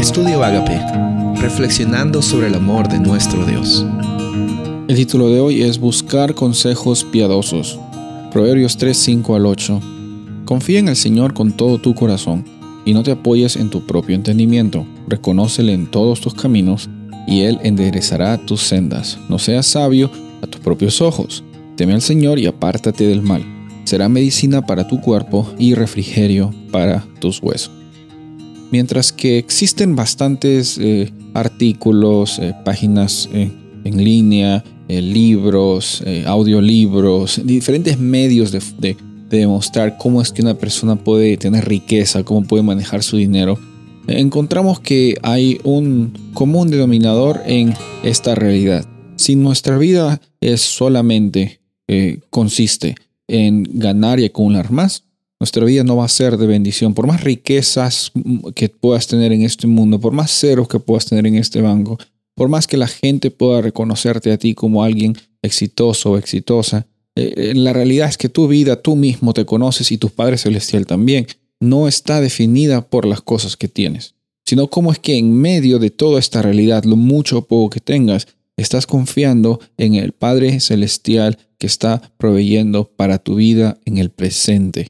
Estudio Agape, reflexionando sobre el amor de nuestro Dios. El título de hoy es Buscar consejos piadosos. Proverbios 3, 5 al 8. Confía en el Señor con todo tu corazón y no te apoyes en tu propio entendimiento. Reconócele en todos tus caminos y Él enderezará tus sendas. No seas sabio a tus propios ojos. Teme al Señor y apártate del mal. Será medicina para tu cuerpo y refrigerio para tus huesos. Mientras que existen bastantes eh, artículos, eh, páginas eh, en línea, libros, audiolibros, diferentes medios de, de, demostrar cómo es que una persona puede tener riqueza, cómo puede manejar su dinero, encontramos que hay un común denominador en esta realidad. Si nuestra vida es solamente consiste en ganar y acumular más, nuestra vida no va a ser de bendición. Por más riquezas que puedas tener en este mundo, por más ceros que puedas tener en este banco, por más que la gente pueda reconocerte a ti como alguien exitoso o exitosa, eh, eh, la realidad es que tu vida tú mismo te conoces y tu Padre Celestial también. No está definida por las cosas que tienes, sino cómo es que en medio de toda esta realidad, lo mucho o poco que tengas, estás confiando en el Padre Celestial que está proveyendo para tu vida en el presente.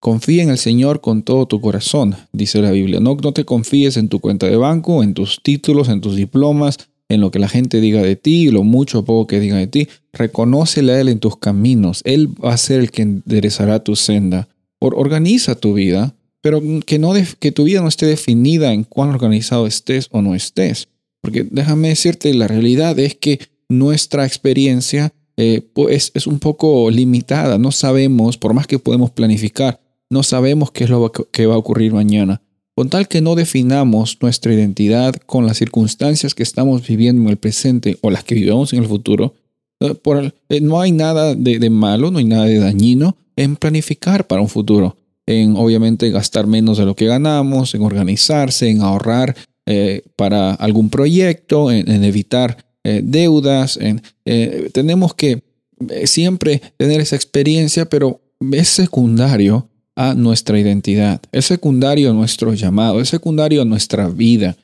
Confía en el Señor con todo tu corazón, dice la Biblia. No, no te confíes en tu cuenta de banco, en tus títulos, en tus diplomas, en lo que la gente diga de ti, lo mucho o poco que diga de ti. Reconócele a Él en tus caminos. Él va a ser el que enderezará tu senda. organiza tu vida, pero que, no que tu vida no esté definida en cuán organizado estés o no estés. Porque déjame decirte, la realidad es que nuestra experiencia eh, pues, es un poco limitada. No sabemos, por más que podemos planificar, no sabemos qué es lo que va a ocurrir mañana. Con tal que no definamos nuestra identidad con las circunstancias que estamos viviendo en el presente o las que vivamos en el futuro, eh, eh, no hay nada de, malo, no hay nada de dañino en planificar para un futuro, en obviamente gastar menos de lo que ganamos, en organizarse, en ahorrar eh, para algún proyecto, en, evitar deudas. En, tenemos que siempre tener esa experiencia, pero es secundario a nuestra identidad, es secundario a nuestro llamado, es secundario a nuestra vida.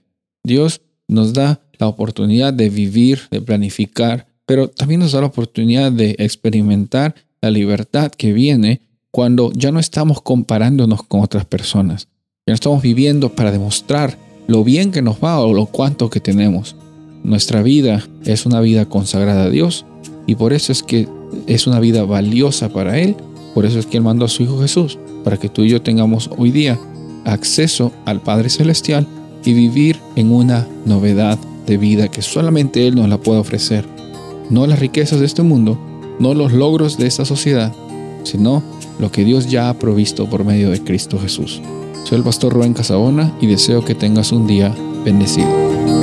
Dios nos da la oportunidad de vivir, de planificar, pero también nos da la oportunidad de experimentar la libertad que viene cuando ya no estamos comparándonos con otras personas. Ya no estamos viviendo para demostrar lo bien que nos va o lo cuánto que tenemos. Nuestra vida es una vida consagrada a Dios y por eso es que es una vida valiosa para Él. Por eso es que Él mandó a su Hijo Jesús para que tú y yo tengamos hoy día acceso al Padre Celestial y vivir en una novedad de vida que solamente Él nos la puede ofrecer. No las riquezas de este mundo, no los logros de esta sociedad, sino lo que Dios ya ha provisto por medio de Cristo Jesús. Soy el pastor Rubén Casabona y deseo que tengas un día bendecido.